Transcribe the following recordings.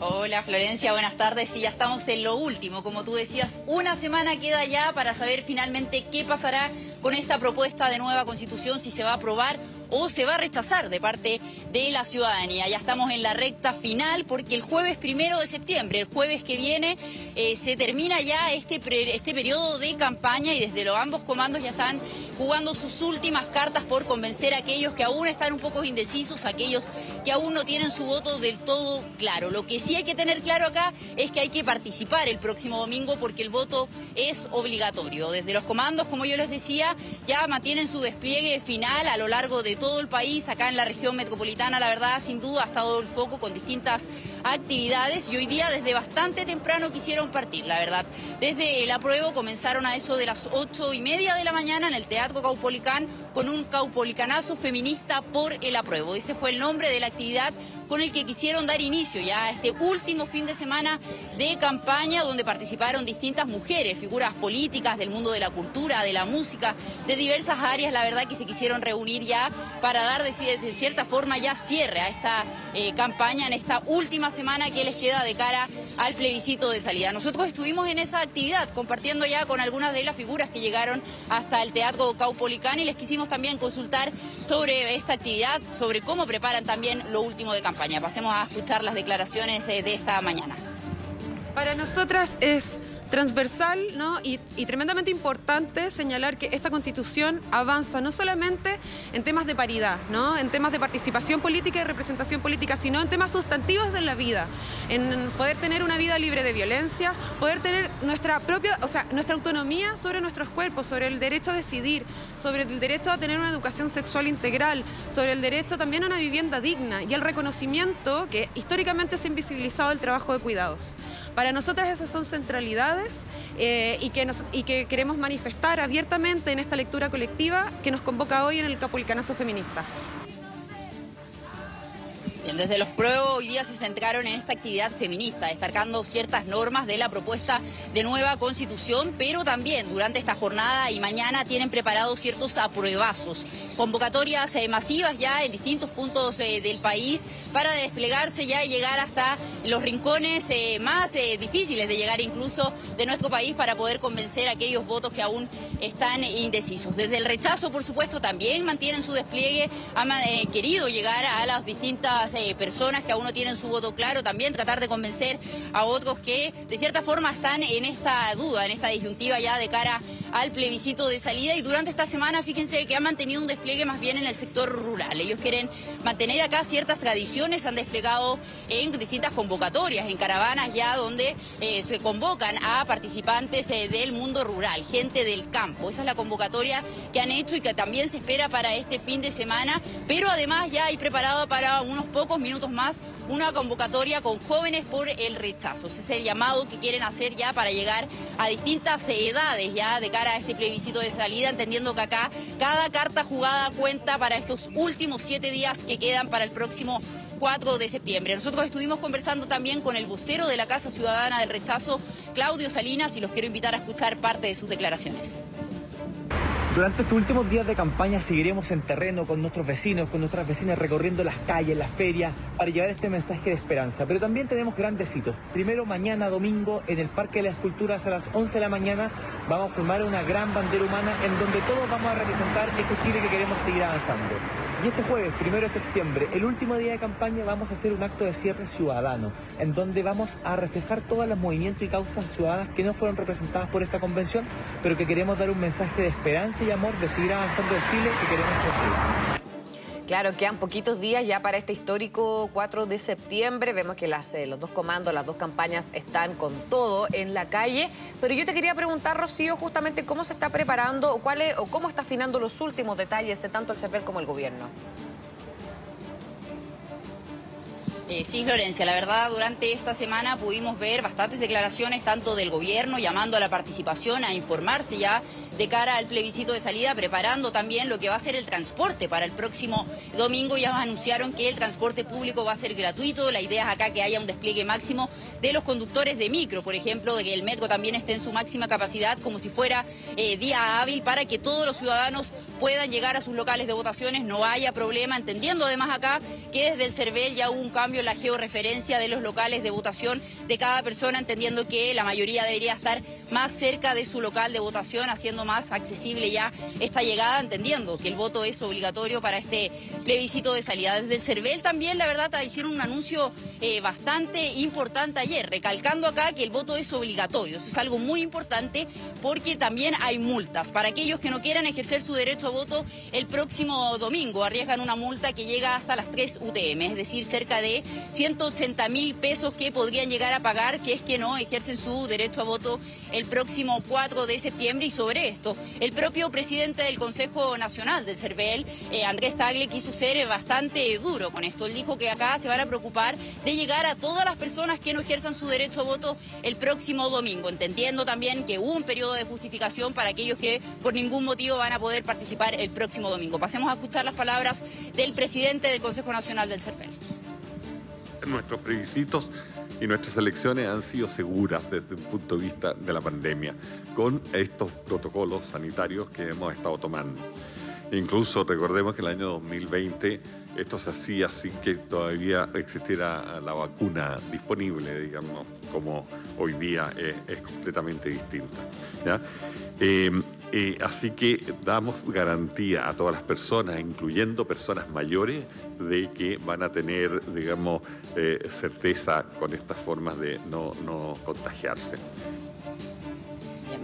Hola Florencia, buenas tardes. Y ya estamos en lo último, como tú decías, una semana queda ya para saber finalmente qué pasará con esta propuesta de nueva constitución, si se va a aprobar o se va a rechazar de parte de la ciudadanía. Ya estamos en la recta final porque el jueves primero de septiembre, el jueves que viene, eh, se termina ya este, este periodo de campaña y desde los ambos comandos ya están jugando sus últimas cartas por convencer a aquellos que aún están un poco indecisos, aquellos que aún no tienen su voto del todo claro. Lo que sí hay que tener claro acá es que hay que participar el próximo domingo porque el voto es obligatorio. Desde los comandos, como yo les decía, ya mantienen su despliegue final a lo largo de todo el país, acá en la región metropolitana, la verdad, sin duda ha estado el foco con distintas actividades y hoy día desde bastante temprano quisieron partir, la verdad. Desde el apruebo comenzaron a eso de las ocho y media de la mañana en el Teatro Caupolicán con un caupolicanazo feminista por el apruebo. Ese fue el nombre de la actividad con el que quisieron dar inicio ya a este último fin de semana de campaña donde participaron distintas mujeres, figuras políticas del mundo de la cultura, de la música, de diversas áreas, la verdad que se quisieron reunir ya para dar de, cierta forma ya cierre a esta eh, campaña en esta última semana que les queda de cara al plebiscito de salida. Nosotros estuvimos en esa actividad compartiendo ya con algunas de las figuras que llegaron hasta el Teatro Caupolicán y les quisimos también consultar sobre esta actividad, sobre cómo preparan también lo último de campaña. Pasemos a escuchar las declaraciones eh, de esta mañana. Para nosotras es transversal y, tremendamente importante señalar que esta constitución avanza no solamente en temas de paridad, ¿no? en temas de participación política y representación política, sino en temas sustantivos de la vida, en poder tener una vida libre de violencia, poder tener nuestra propia, o sea, nuestra autonomía sobre nuestros cuerpos, sobre el derecho a decidir, sobre el derecho a tener una educación sexual integral, sobre el derecho también a una vivienda digna y el reconocimiento que históricamente se ha invisibilizado el trabajo de cuidados. Para nosotras esas son centralidades eh, y, que y que queremos manifestar abiertamente en esta lectura colectiva que nos convoca hoy en el Capulcanazo Feminista desde los pruebos hoy día se centraron en esta actividad feminista, destacando ciertas normas de la propuesta de nueva constitución, pero también durante esta jornada y mañana tienen preparados ciertos apruebazos, convocatorias eh, masivas ya en distintos puntos eh, del país para desplegarse ya y llegar hasta los rincones eh, más difíciles de llegar incluso de nuestro país para poder convencer a aquellos votos que aún están indecisos. Desde el rechazo, por supuesto, también mantienen su despliegue, han querido llegar a las distintas eh, personas que aún no tienen su voto claro, también tratar de convencer a otros que de cierta forma están en esta duda, en esta disyuntiva ya de cara al plebiscito de salida y durante esta semana fíjense que han mantenido un despliegue más bien en el sector rural. Ellos quieren mantener acá ciertas tradiciones, han desplegado en distintas convocatorias, en caravanas ya donde eh, se convocan a participantes eh, del mundo rural, gente del campo. Esa es la convocatoria que han hecho y que también se espera para este fin de semana, pero además ya hay preparado para unos pocos minutos más una convocatoria con jóvenes por el rechazo. Ese es el llamado que quieren hacer ya para llegar a distintas edades ya de a este plebiscito de salida, entendiendo que acá cada carta jugada cuenta para estos últimos siete días que quedan para el próximo 4 de septiembre. Nosotros estuvimos conversando también con el vocero de la Casa Ciudadana del Rechazo, Claudio Salinas, y los quiero invitar a escuchar parte de sus declaraciones. Durante estos últimos días de campaña seguiremos en terreno con nuestros vecinos, con nuestras vecinas recorriendo las calles, las ferias, para llevar este mensaje de esperanza. Pero también tenemos grandes hitos. Primero, mañana domingo, en el Parque de las Esculturas a las 11 de la mañana, vamos a formar una gran bandera humana en donde todos vamos a representar ese Chile que queremos seguir avanzando. Y este jueves, primero de septiembre, el último día de campaña, vamos a hacer un acto de cierre ciudadano, en donde vamos a reflejar todos los movimientos y causas ciudadanas que no fueron representadas por esta convención, pero que queremos dar un mensaje de esperanza y amor de seguir avanzando en Chile que queremos construir. Claro, quedan poquitos días ya para este histórico 4 de septiembre. Vemos que las, eh, los dos comandos, las dos campañas están con todo en la calle. Pero yo te quería preguntar, Rocío, justamente cómo se está preparando o, cuál o cómo está afinando los últimos detalles, de tanto el CEPER como el gobierno. Eh, sí, Florencia, la verdad, durante esta semana pudimos ver bastantes declaraciones tanto del gobierno llamando a la participación, a informarse ya de cara al plebiscito de salida, preparando también lo que va a ser el transporte para el próximo domingo. Ya anunciaron que el transporte público va a ser gratuito. La idea es acá que haya un despliegue máximo de los conductores de micro, por ejemplo, de que el metro también esté en su máxima capacidad, como si fuera eh, día hábil, para que todos los ciudadanos puedan llegar a sus locales de votaciones, no haya problema, entendiendo además acá que desde el CERVEL ya hubo un cambio en la georreferencia de los locales de votación de cada persona, entendiendo que la mayoría debería estar más cerca de su local de votación, haciendo más accesible ya esta llegada, entendiendo que el voto es obligatorio para este plebiscito de salida. Desde el CERVEL también, la verdad, hicieron un anuncio eh, bastante importante ayer, recalcando acá que el voto es obligatorio. Eso es algo muy importante porque también hay multas. Para aquellos que no quieran ejercer su derecho a voto, el próximo domingo arriesgan una multa que llega hasta las 3 UTM, es decir, cerca de 180 mil pesos que podrían llegar a pagar si es que no ejercen su derecho a voto el próximo 4 de septiembre. Y sobre el propio presidente del Consejo Nacional del CERVEL, eh, Andrés Tagle, quiso ser bastante duro con esto. Él dijo que acá se van a preocupar de llegar a todas las personas que no ejerzan su derecho a voto el próximo domingo, entendiendo también que hubo un periodo de justificación para aquellos que por ningún motivo van a poder participar el próximo domingo. Pasemos a escuchar las palabras del presidente del Consejo Nacional del CERVEL. Nuestros plebiscitos y nuestras elecciones han sido seguras desde el punto de vista de la pandemia, con estos protocolos sanitarios que hemos estado tomando. Incluso recordemos que el año 2020 esto se hacía sin que todavía existiera la vacuna disponible, digamos, como hoy día es, completamente distinta. Eh, eh, así que damos garantía a todas las personas, incluyendo personas mayores, de que van a tener, digamos, eh, certeza con estas formas de no contagiarse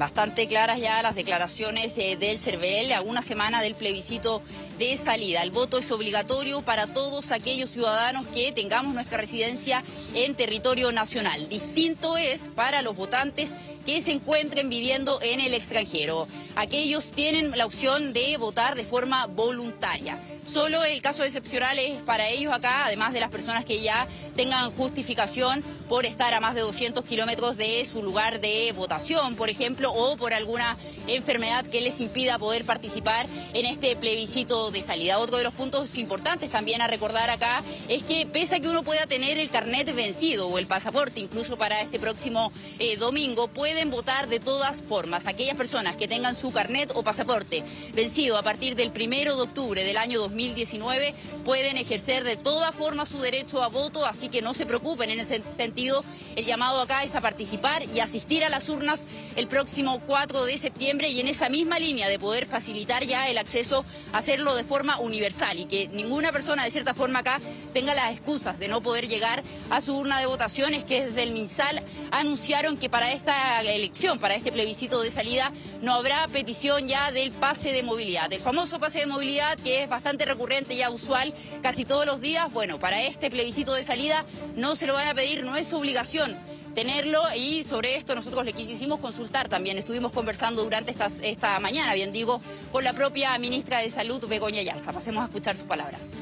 bastante claras ya las declaraciones eh, del CERVEL a una semana del plebiscito de salida. El voto es obligatorio para todos aquellos ciudadanos que tengamos nuestra residencia en territorio nacional. Distinto es para los votantes que se encuentren viviendo en el extranjero. Aquellos tienen la opción de votar de forma voluntaria. Solo el caso excepcional es para ellos acá, además de las personas que ya tengan justificación por estar a más de 200 kilómetros de su lugar de votación, por ejemplo, o por alguna enfermedad que les impida poder participar en este plebiscito de salida. Otro de los puntos importantes también a recordar acá es que pese a que uno pueda tener el carnet vencido o el pasaporte incluso para este próximo eh, domingo, pueden votar de todas formas. Aquellas personas que tengan su carnet o pasaporte vencido a partir del primero de octubre del año 2019 pueden ejercer de todas formas su derecho a voto, así que no se preocupen en ese sentido. El llamado acá es a participar y asistir a las urnas el próximo 4 de septiembre y en esa misma línea de poder facilitar ya el acceso hacerlo de forma universal y que ninguna persona de cierta forma acá tenga las excusas de no poder llegar a su urna de votaciones que desde el MinSal anunciaron que para esta elección, para este plebiscito de salida, no habrá petición ya del pase de movilidad. El famoso pase de movilidad que es bastante recurrente ya usual casi todos los días, bueno, para este plebiscito de salida no se lo van a pedir, no es obligación tenerlo y sobre esto nosotros le quisimos consultar también. Estuvimos conversando durante esta, esta mañana, bien digo, con la propia ministra de Salud, Begoña Yarza. Pasemos a escuchar sus palabras.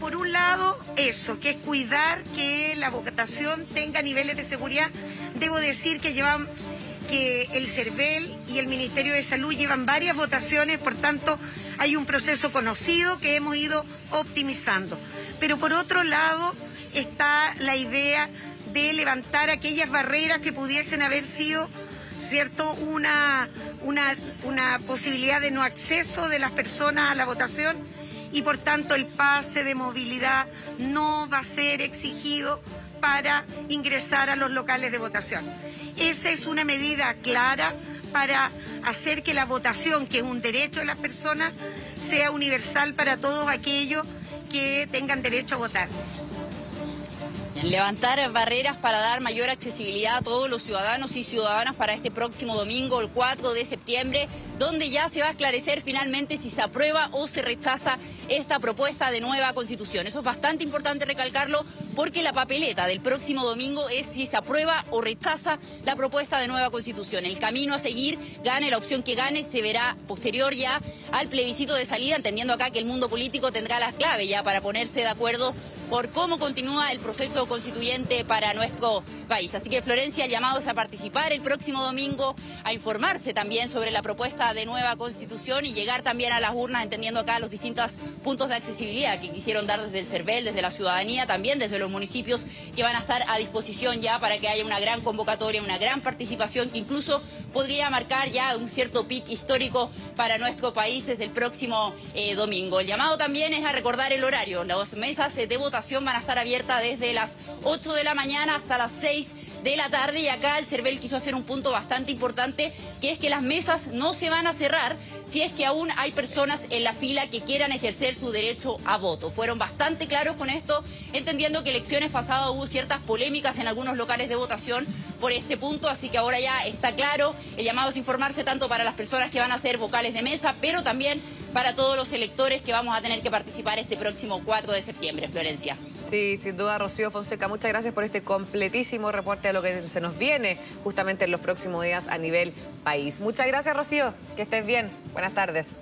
Por un lado, eso, que es cuidar que la votación tenga niveles de seguridad. Debo decir que llevan que el CERVEL y el Ministerio de Salud llevan varias votaciones, por tanto, hay un proceso conocido que hemos ido optimizando. Pero por otro lado está la idea de levantar aquellas barreras que pudiesen haber sido, ¿cierto?, una, una, una posibilidad de no acceso de las personas a la votación y por tanto el pase de movilidad no va a ser exigido para ingresar a los locales de votación. Esa es una medida clara para hacer que la votación, que es un derecho de las personas, sea universal para todos aquellos que tengan derecho a votar. Levantar barreras para dar mayor accesibilidad a todos los ciudadanos y ciudadanas para este próximo domingo, el 4 de septiembre, donde ya se va a esclarecer finalmente si se aprueba o se rechaza esta propuesta de nueva constitución. Eso es bastante importante recalcarlo porque la papeleta del próximo domingo es si se aprueba o rechaza la propuesta de nueva constitución. El camino a seguir, gane la opción que gane, se verá posterior ya al plebiscito de salida, entendiendo acá que el mundo político tendrá las claves ya para ponerse de acuerdo por cómo continúa el proceso constituyente para nuestro país. Así que Florencia, llamados a participar el próximo domingo, a informarse también sobre la propuesta de nueva constitución y llegar también a las urnas, entendiendo acá los distintos puntos de accesibilidad que quisieron dar desde el CERVEL, desde la ciudadanía, también desde los municipios que van a estar a disposición ya para que haya una gran convocatoria, una gran participación que incluso podría marcar ya un cierto pic histórico para nuestro país desde el próximo eh, domingo. El llamado también es a recordar el horario. Las mesas de votación van a estar abiertas desde las 8 de la mañana hasta las 6 de la tarde y acá el CERVEL quiso hacer un punto bastante importante, que es que las mesas no se van a cerrar si es que aún hay personas en la fila que quieran ejercer su derecho a voto. Fueron bastante claros con esto, entendiendo que elecciones pasadas hubo ciertas polémicas en algunos locales de votación por este punto, así que ahora ya está claro. El llamado es informarse tanto para las personas que van a ser vocales de mesa, pero también para todos los electores que vamos a tener que participar este próximo 4 de septiembre. Florencia. Sí, sin duda, Rocío Fonseca, muchas gracias por este completísimo reporte de lo que se nos viene justamente en los próximos días a nivel país. Muchas gracias, Rocío. Que estés bien. Buenas tardes.